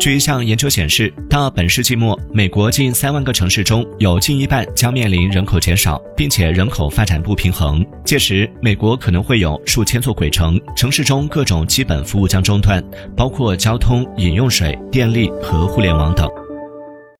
据一项研究显示到本世纪末美国近三万个城市中有近一半将面临人口减少并且人口发展不平衡。届时美国可能会有数千座鬼城城市中各种基本服务将中断包括交通饮用水电力和互联网等。